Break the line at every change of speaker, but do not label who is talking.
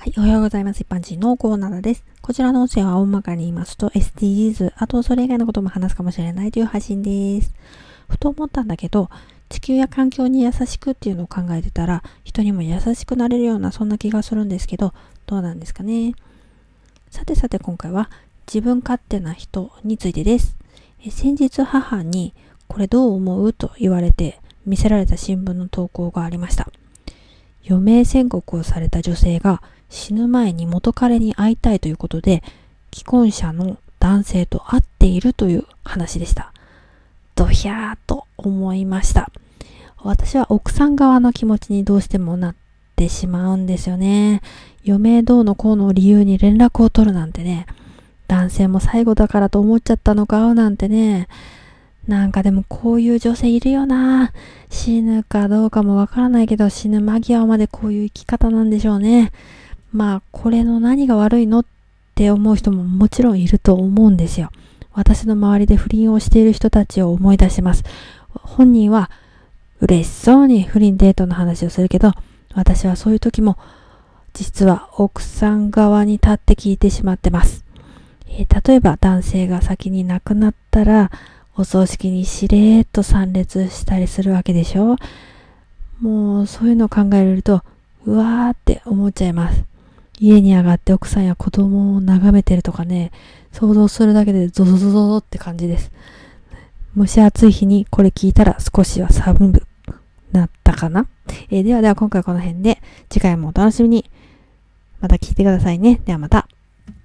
はい、おはようございます。一般人のコーナーです。こちらの音声は大まかに言いますと SDGs、あとそれ以外のことも話すかもしれないという配信です。ふと思ったんだけど、地球や環境に優しくっていうのを考えてたら、人にも優しくなれるようなそんな気がするんですけど、どうなんですかね。さてさて今回は自分勝手な人についてです。え先日母にこれどう思うと言われて見せられた新聞の投稿がありました。余命宣告をされた女性が死ぬ前に元彼に会いたいということで、既婚者の男性と会っているという話でした。ドヒャーと思いました。私は奥さん側の気持ちにどうしてもなってしまうんですよね。余命どうのこうの理由に連絡を取るなんてね。男性も最後だからと思っちゃったのか？なんてね。なんかでもこういう女性いるよな。死ぬかどうかもわからないけど死ぬ間際までこういう生き方なんでしょうね。まあ、これの何が悪いのって思う人ももちろんいると思うんですよ。私の周りで不倫をしている人たちを思い出します。本人は嬉しそうに不倫デートの話をするけど、私はそういう時も実は奥さん側に立って聞いてしまってます。えー、例えば男性が先に亡くなったら、お葬式にしれーっと参列したりするわけでしょ？もうそういうのを考えると、うわーって思っちゃいます。家に上がって奥さんや子供を眺めてるとかね、想像するだけでゾゾゾゾゾって感じです。蒸し暑い日にこれ聞いたら少しは寒くなったかな、えー、ではでは今回この辺で次回もお楽しみに。また聞いてくださいね。ではまた。